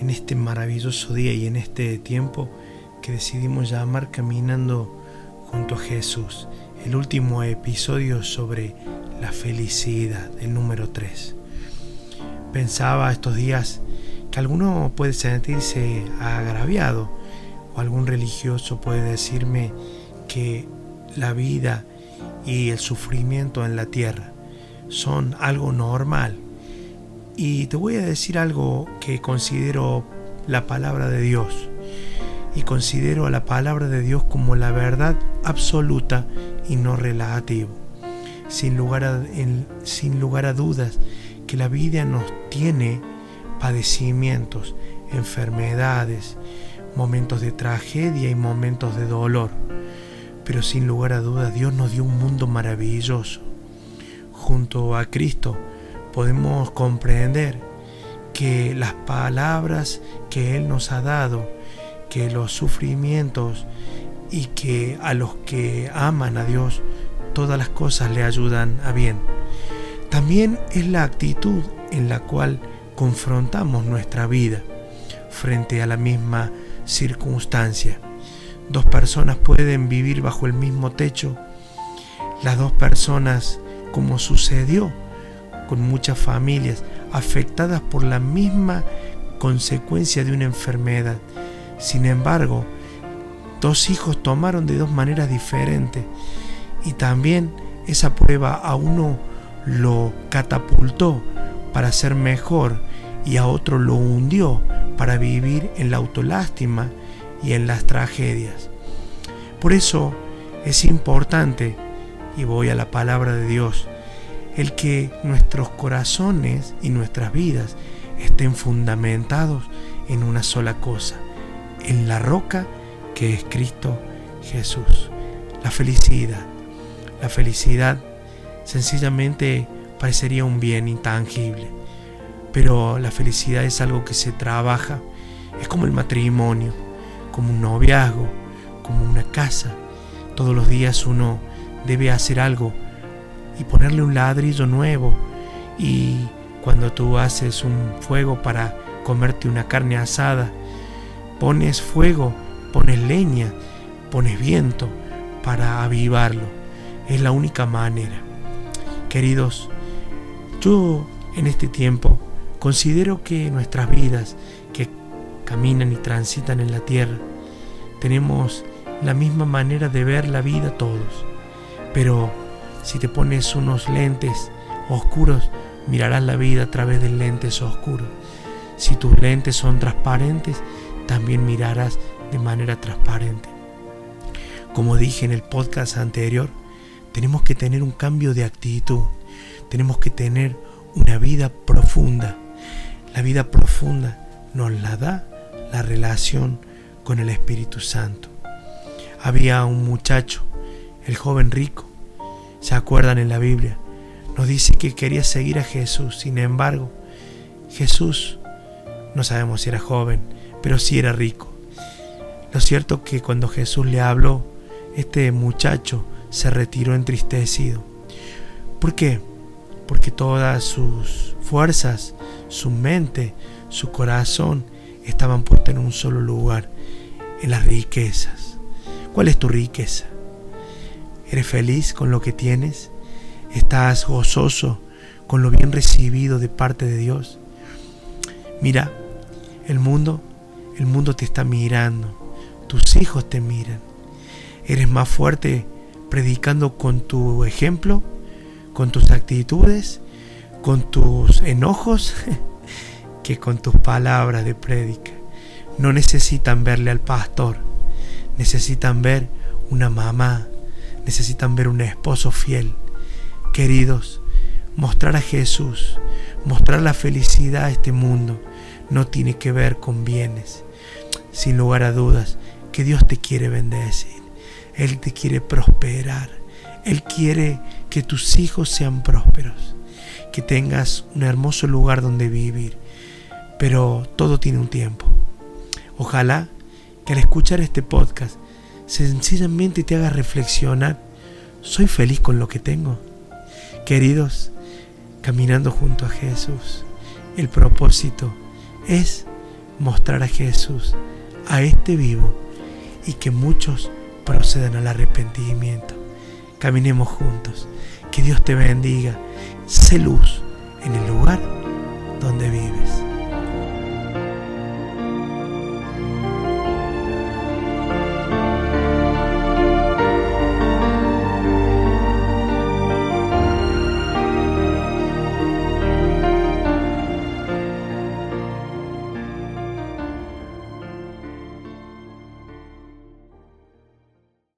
en este maravilloso día y en este tiempo que decidimos llamar Caminando junto a Jesús, el último episodio sobre la felicidad, el número 3. Pensaba estos días que alguno puede sentirse agraviado o algún religioso puede decirme que la vida y el sufrimiento en la tierra son algo normal. Y te voy a decir algo que considero la palabra de Dios. Y considero a la palabra de Dios como la verdad absoluta y no relativa. Sin lugar sin lugar a dudas que la vida nos tiene padecimientos, enfermedades, momentos de tragedia y momentos de dolor. Pero sin lugar a dudas Dios nos dio un mundo maravilloso junto a Cristo podemos comprender que las palabras que Él nos ha dado, que los sufrimientos y que a los que aman a Dios, todas las cosas le ayudan a bien. También es la actitud en la cual confrontamos nuestra vida frente a la misma circunstancia. Dos personas pueden vivir bajo el mismo techo. Las dos personas como sucedió con muchas familias afectadas por la misma consecuencia de una enfermedad. Sin embargo, dos hijos tomaron de dos maneras diferentes y también esa prueba a uno lo catapultó para ser mejor y a otro lo hundió para vivir en la autolástima y en las tragedias. Por eso es importante y voy a la palabra de Dios, el que nuestros corazones y nuestras vidas estén fundamentados en una sola cosa, en la roca que es Cristo Jesús. La felicidad. La felicidad sencillamente parecería un bien intangible, pero la felicidad es algo que se trabaja, es como el matrimonio, como un noviazgo, como una casa. Todos los días uno debe hacer algo y ponerle un ladrillo nuevo. Y cuando tú haces un fuego para comerte una carne asada, pones fuego, pones leña, pones viento para avivarlo. Es la única manera. Queridos, yo en este tiempo considero que nuestras vidas que caminan y transitan en la tierra, tenemos la misma manera de ver la vida todos. Pero si te pones unos lentes oscuros, mirarás la vida a través de lentes oscuros. Si tus lentes son transparentes, también mirarás de manera transparente. Como dije en el podcast anterior, tenemos que tener un cambio de actitud. Tenemos que tener una vida profunda. La vida profunda nos la da la relación con el Espíritu Santo. Había un muchacho el joven rico. ¿Se acuerdan en la Biblia? Nos dice que quería seguir a Jesús. Sin embargo, Jesús, no sabemos si era joven, pero sí era rico. Lo cierto es que cuando Jesús le habló, este muchacho se retiró entristecido. ¿Por qué? Porque todas sus fuerzas, su mente, su corazón estaban puestas en un solo lugar, en las riquezas. ¿Cuál es tu riqueza? ¿Eres feliz con lo que tienes? ¿Estás gozoso con lo bien recibido de parte de Dios? Mira, el mundo, el mundo te está mirando, tus hijos te miran. ¿Eres más fuerte predicando con tu ejemplo, con tus actitudes, con tus enojos, que con tus palabras de prédica? No necesitan verle al pastor, necesitan ver una mamá, necesitan ver un esposo fiel. Queridos, mostrar a Jesús, mostrar la felicidad a este mundo, no tiene que ver con bienes. Sin lugar a dudas, que Dios te quiere bendecir. Él te quiere prosperar. Él quiere que tus hijos sean prósperos, que tengas un hermoso lugar donde vivir. Pero todo tiene un tiempo. Ojalá que al escuchar este podcast sencillamente te haga reflexionar, ¿soy feliz con lo que tengo? Queridos, caminando junto a Jesús, el propósito es mostrar a Jesús, a este vivo, y que muchos procedan al arrepentimiento. Caminemos juntos. Que Dios te bendiga. Sé luz en el lugar donde vives.